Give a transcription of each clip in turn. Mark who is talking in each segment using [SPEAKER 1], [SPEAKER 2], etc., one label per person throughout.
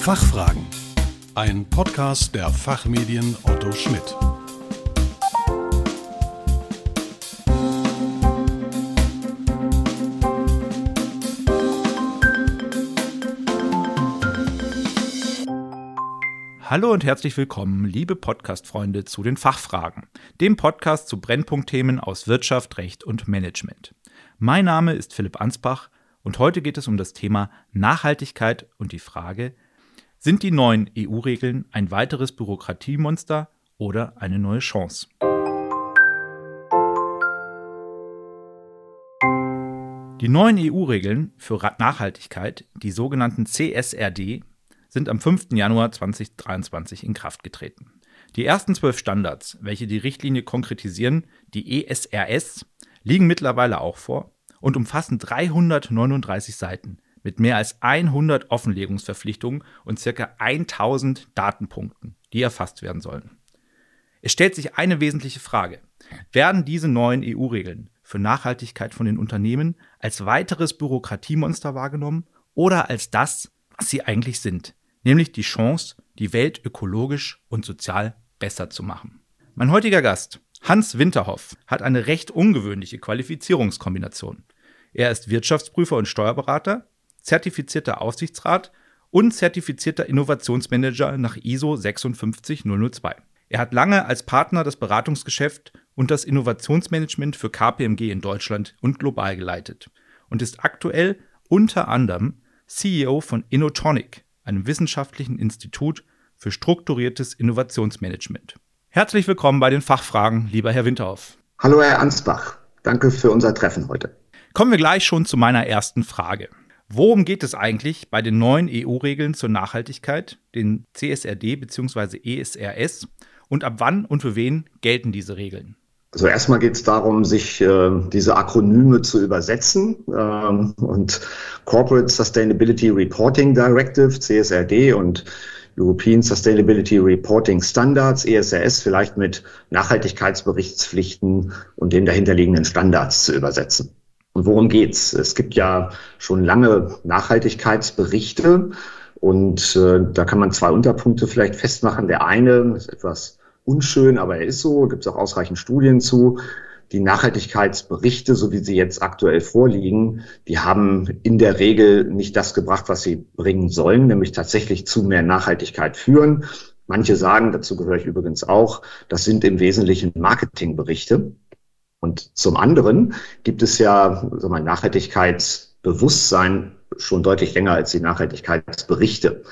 [SPEAKER 1] Fachfragen. Ein Podcast der Fachmedien Otto Schmidt.
[SPEAKER 2] Hallo und herzlich willkommen, liebe Podcast-Freunde, zu den Fachfragen, dem Podcast zu Brennpunktthemen aus Wirtschaft, Recht und Management. Mein Name ist Philipp Ansbach und heute geht es um das Thema Nachhaltigkeit und die Frage, sind die neuen EU-Regeln ein weiteres Bürokratiemonster oder eine neue Chance? Die neuen EU-Regeln für Nachhaltigkeit, die sogenannten CSRD, sind am 5. Januar 2023 in Kraft getreten. Die ersten zwölf Standards, welche die Richtlinie konkretisieren, die ESRS, liegen mittlerweile auch vor und umfassen 339 Seiten mit mehr als 100 Offenlegungsverpflichtungen und ca. 1000 Datenpunkten, die erfasst werden sollen. Es stellt sich eine wesentliche Frage. Werden diese neuen EU-Regeln für Nachhaltigkeit von den Unternehmen als weiteres Bürokratiemonster wahrgenommen oder als das, was sie eigentlich sind, nämlich die Chance, die Welt ökologisch und sozial besser zu machen. Mein heutiger Gast, Hans Winterhoff, hat eine recht ungewöhnliche Qualifizierungskombination. Er ist Wirtschaftsprüfer und Steuerberater, zertifizierter Aufsichtsrat und zertifizierter Innovationsmanager nach ISO 56002. Er hat lange als Partner das Beratungsgeschäft und das Innovationsmanagement für KPMG in Deutschland und global geleitet und ist aktuell unter anderem CEO von Innotonic, einem wissenschaftlichen Institut für strukturiertes Innovationsmanagement. Herzlich willkommen bei den Fachfragen, lieber Herr Winterhoff.
[SPEAKER 3] Hallo, Herr Ansbach. Danke für unser Treffen heute.
[SPEAKER 2] Kommen wir gleich schon zu meiner ersten Frage. Worum geht es eigentlich bei den neuen EU-Regeln zur Nachhaltigkeit, den CSRD bzw. ESRS, und ab wann und für wen gelten diese Regeln?
[SPEAKER 3] Also erstmal geht es darum, sich äh, diese Akronyme zu übersetzen. Ähm, und Corporate Sustainability Reporting Directive, CSRD und European Sustainability Reporting Standards, ESRS, vielleicht mit Nachhaltigkeitsberichtspflichten und den dahinterliegenden Standards zu übersetzen. Und worum geht's? Es gibt ja schon lange Nachhaltigkeitsberichte und äh, da kann man zwei Unterpunkte vielleicht festmachen. Der eine ist etwas unschön, aber er ist so, gibt es auch ausreichend Studien zu. Die Nachhaltigkeitsberichte, so wie sie jetzt aktuell vorliegen, die haben in der Regel nicht das gebracht, was sie bringen sollen, nämlich tatsächlich zu mehr Nachhaltigkeit führen. Manche sagen, dazu gehöre ich übrigens auch, das sind im Wesentlichen Marketingberichte. Und zum anderen gibt es ja so mal, Nachhaltigkeitsbewusstsein schon deutlich länger als die Nachhaltigkeitsberichte.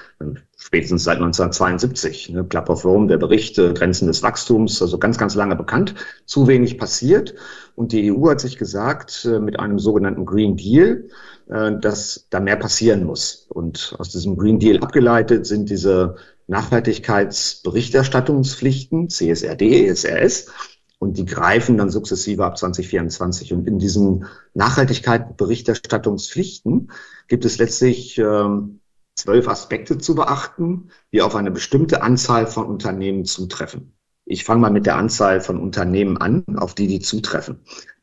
[SPEAKER 3] Spätestens seit 1972. Ne? Club of Rome, der Bericht Grenzen des Wachstums, also ganz, ganz lange bekannt. Zu wenig passiert. Und die EU hat sich gesagt, äh, mit einem sogenannten Green Deal, äh, dass da mehr passieren muss. Und aus diesem Green Deal abgeleitet sind diese Nachhaltigkeitsberichterstattungspflichten, CSRD, SRS, und die greifen dann sukzessive ab 2024. Und in diesen Nachhaltigkeitsberichterstattungspflichten gibt es letztlich ähm, zwölf Aspekte zu beachten, die auf eine bestimmte Anzahl von Unternehmen zutreffen. Ich fange mal mit der Anzahl von Unternehmen an, auf die die zutreffen.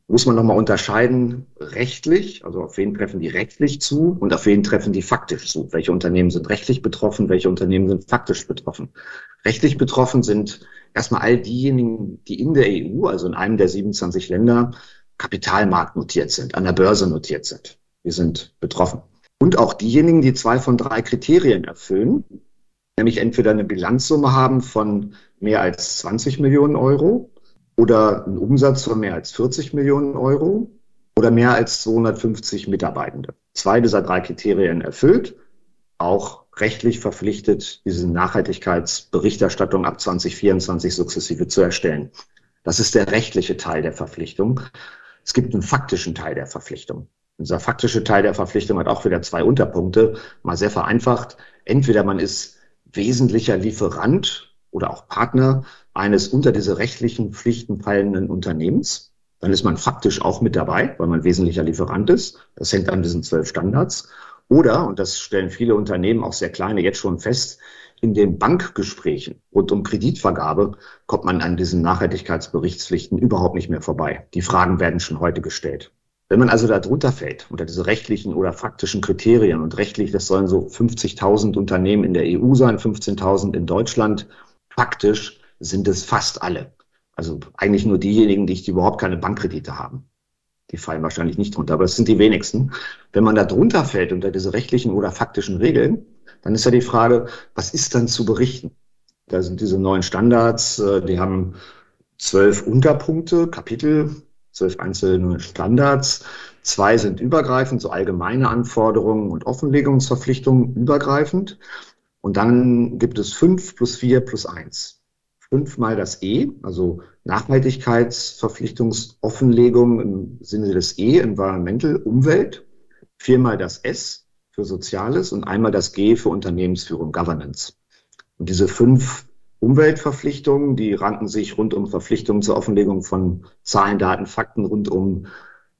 [SPEAKER 3] Muss man nochmal unterscheiden, rechtlich, also auf wen treffen die rechtlich zu und auf wen treffen die faktisch zu. Welche Unternehmen sind rechtlich betroffen, welche Unternehmen sind faktisch betroffen. Rechtlich betroffen sind erstmal all diejenigen, die in der EU, also in einem der 27 Länder, Kapitalmarkt notiert sind, an der Börse notiert sind. Wir sind betroffen. Und auch diejenigen, die zwei von drei Kriterien erfüllen, nämlich entweder eine Bilanzsumme haben von mehr als 20 Millionen Euro oder einen Umsatz von mehr als 40 Millionen Euro oder mehr als 250 Mitarbeitende. Zwei dieser drei Kriterien erfüllt, auch rechtlich verpflichtet, diese Nachhaltigkeitsberichterstattung ab 2024 sukzessive zu erstellen. Das ist der rechtliche Teil der Verpflichtung. Es gibt einen faktischen Teil der Verpflichtung. Dieser faktische Teil der Verpflichtung hat auch wieder zwei Unterpunkte, mal sehr vereinfacht. Entweder man ist wesentlicher Lieferant oder auch Partner eines unter diese rechtlichen Pflichten fallenden Unternehmens. Dann ist man faktisch auch mit dabei, weil man wesentlicher Lieferant ist. Das hängt an diesen zwölf Standards. Oder, und das stellen viele Unternehmen, auch sehr kleine, jetzt schon fest, in den Bankgesprächen rund um Kreditvergabe kommt man an diesen Nachhaltigkeitsberichtspflichten überhaupt nicht mehr vorbei. Die Fragen werden schon heute gestellt. Wenn man also da drunter fällt, unter diese rechtlichen oder faktischen Kriterien und rechtlich, das sollen so 50.000 Unternehmen in der EU sein, 15.000 in Deutschland, faktisch sind es fast alle. Also eigentlich nur diejenigen, die, die überhaupt keine Bankkredite haben. Die fallen wahrscheinlich nicht drunter, aber das sind die wenigsten. Wenn man da drunter fällt unter diese rechtlichen oder faktischen Regeln, dann ist ja die Frage, was ist dann zu berichten? Da sind diese neuen Standards, äh, die haben zwölf Unterpunkte, Kapitel, zwölf einzelne Standards. Zwei sind übergreifend, so allgemeine Anforderungen und Offenlegungsverpflichtungen übergreifend. Und dann gibt es fünf plus vier plus eins. Fünfmal das E, also Nachhaltigkeitsverpflichtungsoffenlegung im Sinne des E, Environmental, Umwelt. Viermal das S für Soziales und einmal das G für Unternehmensführung, Governance. Und diese fünf Umweltverpflichtungen, die ranken sich rund um Verpflichtungen zur Offenlegung von Zahlen, Daten, Fakten rund um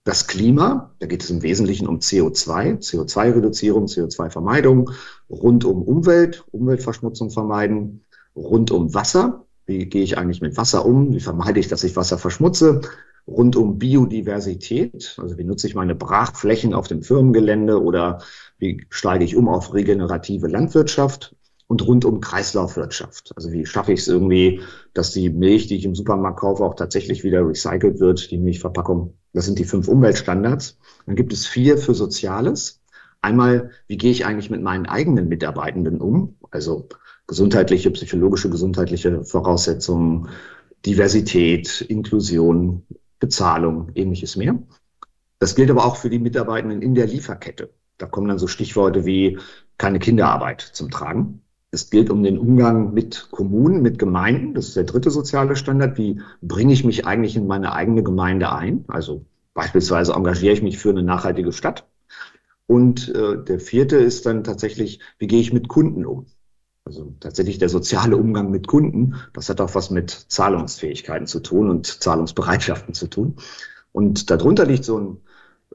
[SPEAKER 3] das Klima. Da geht es im Wesentlichen um CO2, CO2-Reduzierung, CO2-Vermeidung, rund um Umwelt, Umweltverschmutzung vermeiden, rund um Wasser. Wie gehe ich eigentlich mit Wasser um? Wie vermeide ich, dass ich Wasser verschmutze? Rund um Biodiversität, also wie nutze ich meine Brachflächen auf dem Firmengelände oder wie steige ich um auf regenerative Landwirtschaft? und rund um Kreislaufwirtschaft. Also wie schaffe ich es irgendwie, dass die Milch, die ich im Supermarkt kaufe, auch tatsächlich wieder recycelt wird, die Milchverpackung. Das sind die fünf Umweltstandards. Dann gibt es vier für Soziales. Einmal, wie gehe ich eigentlich mit meinen eigenen Mitarbeitenden um? Also gesundheitliche, psychologische, gesundheitliche Voraussetzungen, Diversität, Inklusion, Bezahlung, ähnliches mehr. Das gilt aber auch für die Mitarbeitenden in der Lieferkette. Da kommen dann so Stichworte wie keine Kinderarbeit zum Tragen. Es gilt um den Umgang mit Kommunen, mit Gemeinden. Das ist der dritte soziale Standard. Wie bringe ich mich eigentlich in meine eigene Gemeinde ein? Also beispielsweise engagiere ich mich für eine nachhaltige Stadt. Und äh, der vierte ist dann tatsächlich, wie gehe ich mit Kunden um? Also tatsächlich der soziale Umgang mit Kunden. Das hat auch was mit Zahlungsfähigkeiten zu tun und Zahlungsbereitschaften zu tun. Und darunter liegt so ein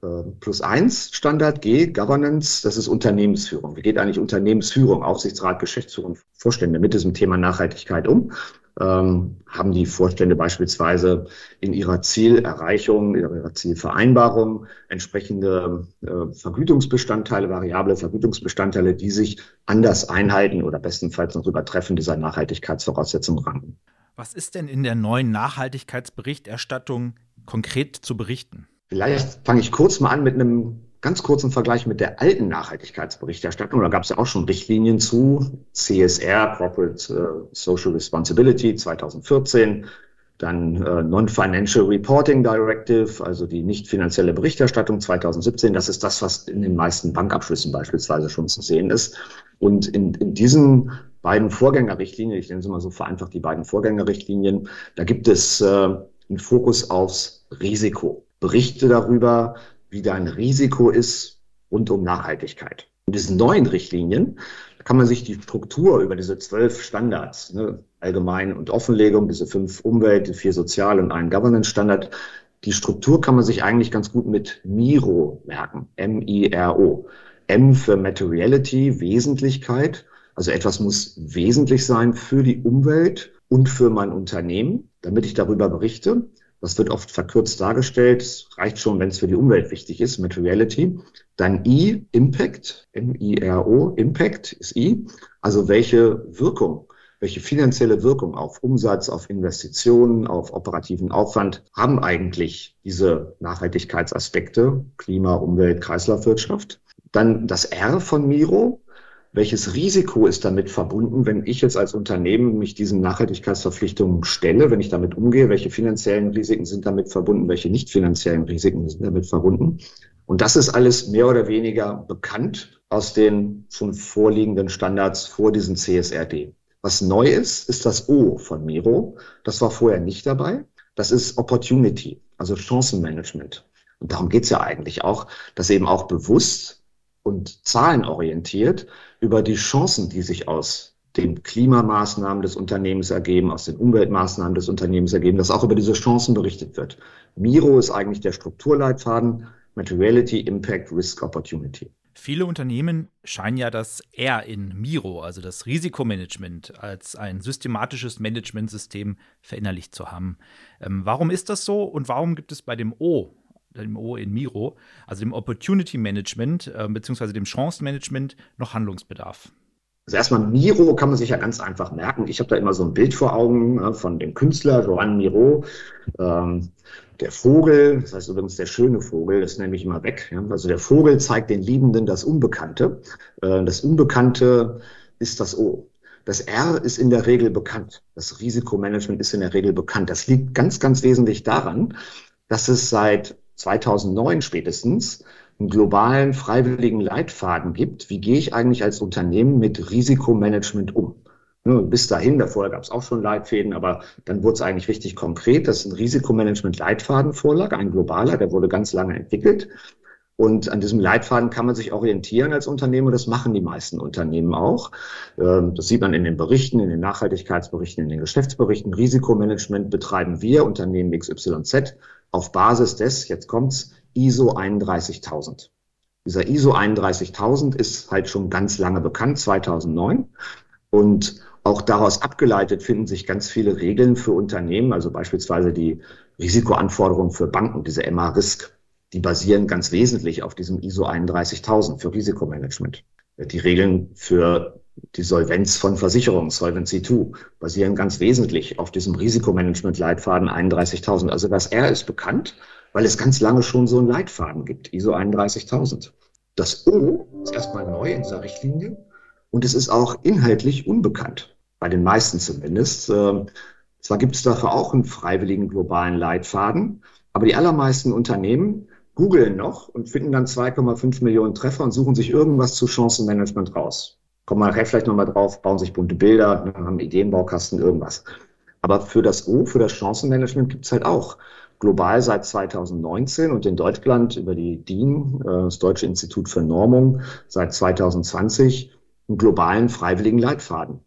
[SPEAKER 3] äh, plus eins Standard G, Governance, das ist Unternehmensführung. Wie geht eigentlich Unternehmensführung, Aufsichtsrat, Geschäftsführung, Vorstände mit diesem Thema Nachhaltigkeit um? Ähm, haben die Vorstände beispielsweise in ihrer Zielerreichung, in ihrer Zielvereinbarung entsprechende äh, Vergütungsbestandteile, variable Vergütungsbestandteile, die sich anders einhalten oder bestenfalls noch übertreffen dieser Nachhaltigkeitsvoraussetzungen ranken.
[SPEAKER 2] Was ist denn in der neuen Nachhaltigkeitsberichterstattung konkret zu berichten?
[SPEAKER 3] Vielleicht fange ich kurz mal an mit einem ganz kurzen Vergleich mit der alten Nachhaltigkeitsberichterstattung. Da gab es ja auch schon Richtlinien zu CSR, Corporate uh, Social Responsibility 2014, dann äh, Non-Financial Reporting Directive, also die nicht finanzielle Berichterstattung 2017. Das ist das, was in den meisten Bankabschlüssen beispielsweise schon zu sehen ist. Und in, in diesen beiden Vorgängerrichtlinien, ich nenne sie mal so vereinfacht die beiden Vorgängerrichtlinien, da gibt es äh, einen Fokus aufs Risiko. Berichte darüber, wie dein Risiko ist rund um Nachhaltigkeit. In diesen neuen Richtlinien kann man sich die Struktur über diese zwölf Standards, ne, allgemein und Offenlegung, diese fünf Umwelt, vier Sozial- und einen Governance-Standard, die Struktur kann man sich eigentlich ganz gut mit MIRO merken. M-I-R-O. M für Materiality, Wesentlichkeit. Also etwas muss wesentlich sein für die Umwelt und für mein Unternehmen, damit ich darüber berichte. Das wird oft verkürzt dargestellt. Es reicht schon, wenn es für die Umwelt wichtig ist, Materiality. Dann I, Impact, M-I-R-O, Impact ist I. Also welche Wirkung, welche finanzielle Wirkung auf Umsatz, auf Investitionen, auf operativen Aufwand haben eigentlich diese Nachhaltigkeitsaspekte, Klima, Umwelt, Kreislaufwirtschaft. Dann das R von Miro, welches Risiko ist damit verbunden, wenn ich jetzt als Unternehmen mich diesen Nachhaltigkeitsverpflichtungen stelle, wenn ich damit umgehe? Welche finanziellen Risiken sind damit verbunden? Welche nicht finanziellen Risiken sind damit verbunden? Und das ist alles mehr oder weniger bekannt aus den schon vorliegenden Standards vor diesen CSRD. Was neu ist, ist das O von Miro. Das war vorher nicht dabei. Das ist Opportunity, also Chancenmanagement. Und darum geht es ja eigentlich auch, dass eben auch bewusst und zahlenorientiert über die Chancen, die sich aus den Klimamaßnahmen des Unternehmens ergeben, aus den Umweltmaßnahmen des Unternehmens ergeben, dass auch über diese Chancen berichtet wird. Miro ist eigentlich der Strukturleitfaden Materiality, Impact, Risk, Opportunity.
[SPEAKER 2] Viele Unternehmen scheinen ja das R in Miro, also das Risikomanagement, als ein systematisches Managementsystem verinnerlicht zu haben. Ähm, warum ist das so und warum gibt es bei dem O dem O in Miro, also dem Opportunity Management äh, bzw. dem Chancenmanagement, noch Handlungsbedarf?
[SPEAKER 3] Also erstmal Miro kann man sich ja ganz einfach merken. Ich habe da immer so ein Bild vor Augen äh, von dem Künstler Joan Miro. Ähm, der Vogel, das heißt übrigens der schöne Vogel, das nehme ich immer weg. Ja? Also der Vogel zeigt den Liebenden das Unbekannte. Äh, das Unbekannte ist das O. Das R ist in der Regel bekannt. Das Risikomanagement ist in der Regel bekannt. Das liegt ganz, ganz wesentlich daran, dass es seit 2009 spätestens einen globalen freiwilligen Leitfaden gibt. Wie gehe ich eigentlich als Unternehmen mit Risikomanagement um? Ne, bis dahin, davor gab es auch schon Leitfäden, aber dann wurde es eigentlich richtig konkret, dass ein Risikomanagement-Leitfaden vorlag, ein globaler, der wurde ganz lange entwickelt. Und an diesem Leitfaden kann man sich orientieren als Unternehmen das machen die meisten Unternehmen auch. Ähm, das sieht man in den Berichten, in den Nachhaltigkeitsberichten, in den Geschäftsberichten. Risikomanagement betreiben wir, Unternehmen XYZ, auf Basis des, jetzt kommt's, ISO 31000. Dieser ISO 31000 ist halt schon ganz lange bekannt, 2009. Und auch daraus abgeleitet finden sich ganz viele Regeln für Unternehmen, also beispielsweise die Risikoanforderungen für Banken, diese MA-Risk die basieren ganz wesentlich auf diesem ISO 31000 für Risikomanagement. Die Regeln für die Solvenz von Versicherungen, Solvency 2, basieren ganz wesentlich auf diesem Risikomanagement-Leitfaden 31000. Also das R ist bekannt, weil es ganz lange schon so einen Leitfaden gibt, ISO 31000. Das O ist erstmal neu in dieser Richtlinie und es ist auch inhaltlich unbekannt, bei den meisten zumindest. Ähm, zwar gibt es dafür auch einen freiwilligen globalen Leitfaden, aber die allermeisten Unternehmen googeln noch und finden dann 2,5 Millionen Treffer und suchen sich irgendwas zu Chancenmanagement raus. Kommen nachher vielleicht nochmal drauf, bauen sich bunte Bilder, haben Ideenbaukasten, irgendwas. Aber für das O, für das Chancenmanagement gibt es halt auch global seit 2019 und in Deutschland über die DIN, äh, das Deutsche Institut für Normung, seit 2020 einen globalen freiwilligen Leitfaden.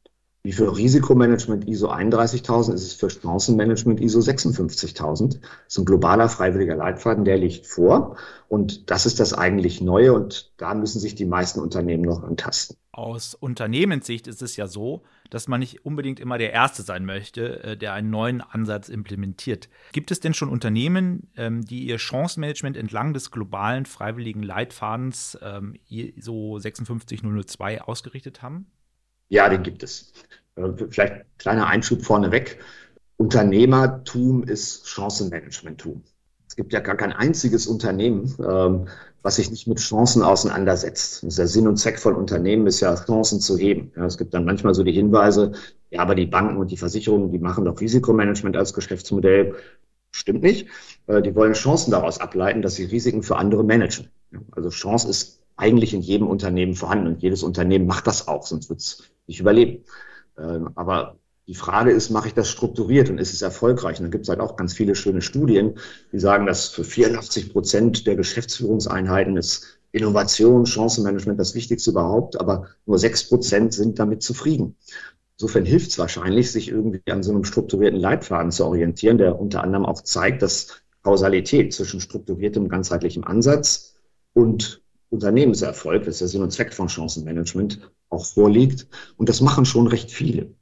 [SPEAKER 3] Wie für Risikomanagement ISO 31.000 ist es für Chancenmanagement ISO 56.000. Das ist ein globaler freiwilliger Leitfaden, der liegt vor. Und das ist das eigentlich Neue und da müssen sich die meisten Unternehmen noch antasten.
[SPEAKER 2] Aus Unternehmenssicht ist es ja so, dass man nicht unbedingt immer der Erste sein möchte, äh, der einen neuen Ansatz implementiert. Gibt es denn schon Unternehmen, ähm, die ihr Chancenmanagement entlang des globalen freiwilligen Leitfadens ähm, ISO 56002 ausgerichtet haben?
[SPEAKER 3] Ja, den gibt es. Äh, vielleicht kleiner Einschub vorneweg. Unternehmertum ist Chancenmanagementtum. Es gibt ja gar kein einziges Unternehmen, ähm, was sich nicht mit Chancen auseinandersetzt. der Sinn und Zweck von Unternehmen ist ja, Chancen zu heben. es gibt dann manchmal so die Hinweise, ja, aber die Banken und die Versicherungen, die machen doch Risikomanagement als Geschäftsmodell. Stimmt nicht. Äh, die wollen Chancen daraus ableiten, dass sie Risiken für andere managen. Also Chance ist eigentlich in jedem Unternehmen vorhanden und jedes Unternehmen macht das auch, sonst wird es nicht überleben. Ähm, aber die Frage ist, mache ich das strukturiert und ist es erfolgreich? Und da gibt es halt auch ganz viele schöne Studien, die sagen, dass für 84 Prozent der Geschäftsführungseinheiten ist Innovation, Chancenmanagement das Wichtigste überhaupt, aber nur sechs Prozent sind damit zufrieden. Insofern hilft es wahrscheinlich, sich irgendwie an so einem strukturierten Leitfaden zu orientieren, der unter anderem auch zeigt, dass Kausalität zwischen strukturiertem, ganzheitlichem Ansatz und Unternehmenserfolg, das ist der Sinn und Zweck von Chancenmanagement, auch vorliegt. Und das machen schon recht viele.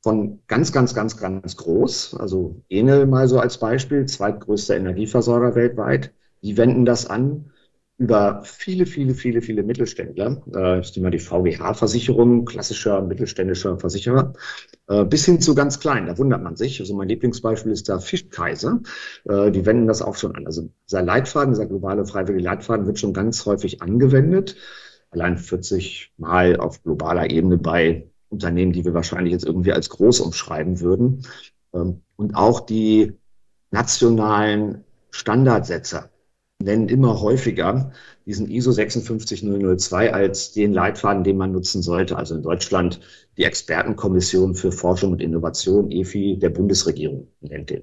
[SPEAKER 3] Von ganz, ganz, ganz, ganz groß, also Enel mal so als Beispiel, zweitgrößter Energieversorger weltweit, die wenden das an über viele, viele, viele, viele Mittelständler, äh, ich nehme mal die VGH-Versicherung, klassischer mittelständischer Versicherer, äh, bis hin zu ganz klein, da wundert man sich. Also mein Lieblingsbeispiel ist da Fischkaiser, äh, die wenden das auch schon an. Also dieser Leitfaden, dieser globale freiwillige Leitfaden wird schon ganz häufig angewendet, allein 40 Mal auf globaler Ebene bei Unternehmen, die wir wahrscheinlich jetzt irgendwie als groß umschreiben würden. Ähm, und auch die nationalen Standardsetzer, nennen immer häufiger diesen ISO 56002 als den Leitfaden, den man nutzen sollte. Also in Deutschland die Expertenkommission für Forschung und Innovation, EFI, der Bundesregierung nennt den.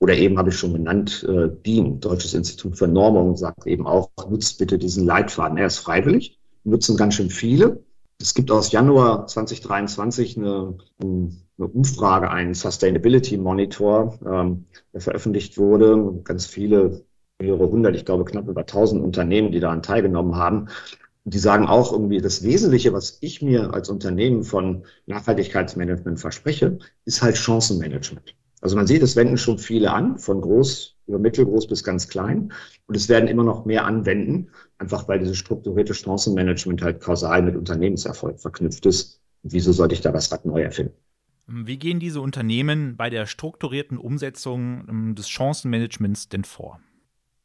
[SPEAKER 3] Oder eben habe ich schon genannt, äh, DIN, Deutsches Institut für Normung, sagt eben auch, nutzt bitte diesen Leitfaden. Er ist freiwillig, nutzen ganz schön viele. Es gibt aus Januar 2023 eine, eine Umfrage, einen Sustainability Monitor, ähm, der veröffentlicht wurde. Ganz viele mehrere hundert, ich glaube knapp über tausend Unternehmen, die daran teilgenommen haben. Die sagen auch irgendwie, das Wesentliche, was ich mir als Unternehmen von Nachhaltigkeitsmanagement verspreche, ist halt Chancenmanagement. Also man sieht, es wenden schon viele an, von groß über mittelgroß bis ganz klein. Und es werden immer noch mehr anwenden, einfach weil dieses strukturierte Chancenmanagement halt kausal mit Unternehmenserfolg verknüpft ist. Und wieso sollte ich da was neu erfinden?
[SPEAKER 2] Wie gehen diese Unternehmen bei der strukturierten Umsetzung ähm, des Chancenmanagements denn vor?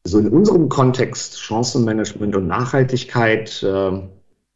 [SPEAKER 3] Also in unserem Kontext Chancenmanagement und Nachhaltigkeit äh,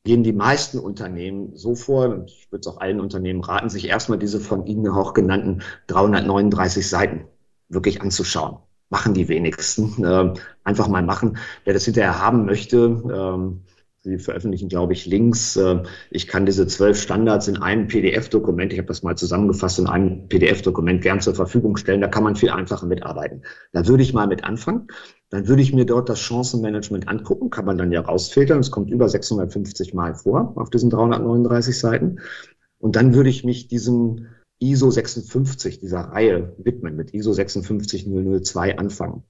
[SPEAKER 3] gehen die meisten Unternehmen so vor, und ich würde es auch allen Unternehmen raten, sich erstmal diese von Ihnen auch genannten 339 Seiten wirklich anzuschauen. Machen die wenigsten. Äh, einfach mal machen. Wer das hinterher haben möchte, ähm, Sie veröffentlichen, glaube ich, Links. Äh, ich kann diese zwölf Standards in einem PDF-Dokument, ich habe das mal zusammengefasst, in einem PDF-Dokument gern zur Verfügung stellen. Da kann man viel einfacher mitarbeiten. Da würde ich mal mit anfangen. Dann würde ich mir dort das Chancenmanagement angucken, kann man dann ja rausfiltern. Es kommt über 650 Mal vor auf diesen 339 Seiten. Und dann würde ich mich diesem ISO 56, dieser Reihe widmen, mit ISO 56002 anfangen.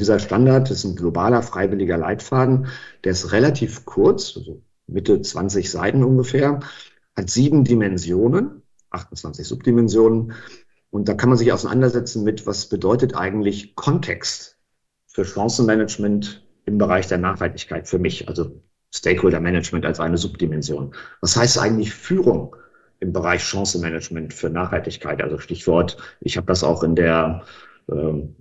[SPEAKER 3] Dieser Standard ist ein globaler freiwilliger Leitfaden, der ist relativ kurz, also Mitte 20 Seiten ungefähr, hat sieben Dimensionen, 28 Subdimensionen. Und da kann man sich auseinandersetzen mit, was bedeutet eigentlich Kontext für Chancenmanagement im Bereich der Nachhaltigkeit für mich, also Stakeholder Management als eine Subdimension. Was heißt eigentlich Führung im Bereich Chancenmanagement für Nachhaltigkeit? Also Stichwort, ich habe das auch in der ähm,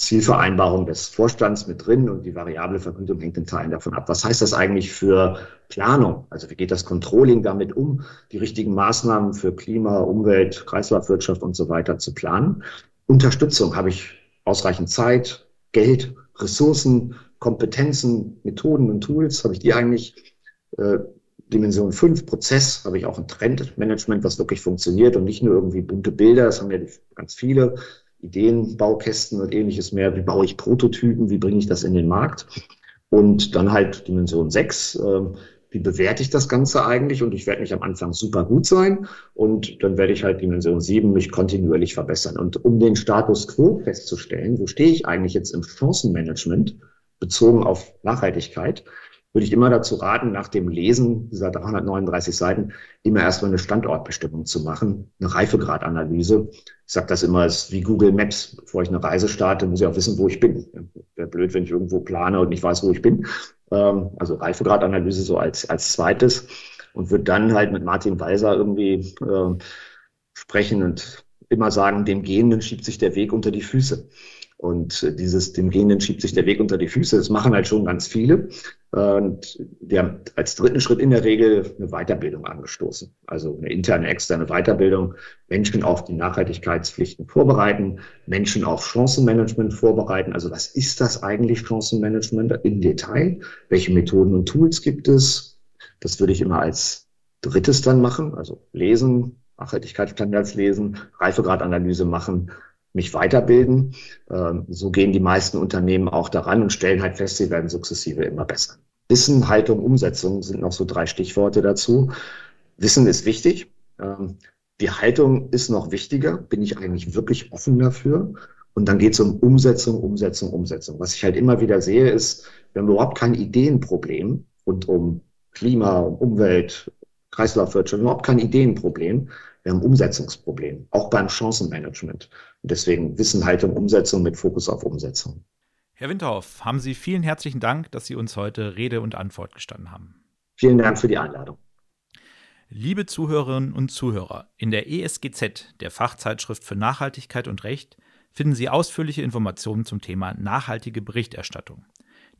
[SPEAKER 3] Zielvereinbarung des Vorstands mit drin und die variable Vergütung hängt in Teilen davon ab. Was heißt das eigentlich für Planung? Also wie geht das Controlling damit um, die richtigen Maßnahmen für Klima, Umwelt, Kreislaufwirtschaft und so weiter zu planen? Unterstützung, habe ich ausreichend Zeit, Geld, Ressourcen, Kompetenzen, Methoden und Tools, habe ich die eigentlich? Äh, Dimension 5, Prozess, habe ich auch ein Trendmanagement, was wirklich funktioniert und nicht nur irgendwie bunte Bilder, das haben ja ganz viele. Ideenbaukästen und ähnliches mehr. Wie baue ich Prototypen? Wie bringe ich das in den Markt? Und dann halt Dimension 6. Äh, wie bewerte ich das Ganze eigentlich? Und ich werde nicht am Anfang super gut sein. Und dann werde ich halt Dimension 7 mich kontinuierlich verbessern. Und um den Status quo festzustellen, wo stehe ich eigentlich jetzt im Chancenmanagement bezogen auf Nachhaltigkeit, würde ich immer dazu raten, nach dem Lesen dieser 339 Seiten immer erstmal eine Standortbestimmung zu machen, eine Reifegradanalyse. Ich sage das immer, ist wie Google Maps. Bevor ich eine Reise starte, muss ich auch wissen, wo ich bin. Wäre blöd, wenn ich irgendwo plane und nicht weiß, wo ich bin. Ähm, also Reifegradanalyse so als, als zweites und würde dann halt mit Martin Weiser irgendwie äh, sprechen und immer sagen, dem Gehenden schiebt sich der Weg unter die Füße. Und äh, dieses, dem Gehenden schiebt sich der Weg unter die Füße. Das machen halt schon ganz viele. Und wir haben als dritten Schritt in der Regel eine Weiterbildung angestoßen. Also eine interne, externe Weiterbildung. Menschen auf die Nachhaltigkeitspflichten vorbereiten, Menschen auf Chancenmanagement vorbereiten. Also was ist das eigentlich Chancenmanagement im Detail? Welche Methoden und Tools gibt es? Das würde ich immer als drittes dann machen. Also lesen, Nachhaltigkeitsstandards lesen, Reifegradanalyse machen, mich weiterbilden. Ähm, so gehen die meisten Unternehmen auch daran und stellen halt fest, sie werden sukzessive immer besser. Wissen, Haltung, Umsetzung sind noch so drei Stichworte dazu. Wissen ist wichtig. Ähm, die Haltung ist noch wichtiger. Bin ich eigentlich wirklich offen dafür? Und dann geht es um Umsetzung, Umsetzung, Umsetzung. Was ich halt immer wieder sehe, ist, wir haben überhaupt kein Ideenproblem rund um Klima, um Umwelt, Kreislaufwirtschaft, überhaupt kein Ideenproblem. Wir haben Umsetzungsproblem, auch beim Chancenmanagement. Und deswegen Wissen, Haltung, Umsetzung mit Fokus auf Umsetzung.
[SPEAKER 2] Herr Winterhoff, haben Sie vielen herzlichen Dank, dass Sie uns heute Rede und Antwort gestanden haben.
[SPEAKER 3] Vielen Dank für die Einladung.
[SPEAKER 2] Liebe Zuhörerinnen und Zuhörer, in der ESGZ, der Fachzeitschrift für Nachhaltigkeit und Recht, finden Sie ausführliche Informationen zum Thema nachhaltige Berichterstattung.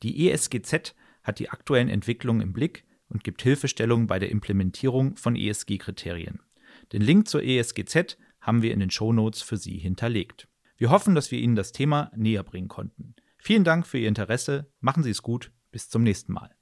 [SPEAKER 2] Die ESGZ hat die aktuellen Entwicklungen im Blick und gibt Hilfestellung bei der Implementierung von ESG-Kriterien. Den Link zur ESGZ haben wir in den Shownotes für Sie hinterlegt. Wir hoffen, dass wir Ihnen das Thema näher bringen konnten. Vielen Dank für Ihr Interesse, machen Sie es gut, bis zum nächsten Mal.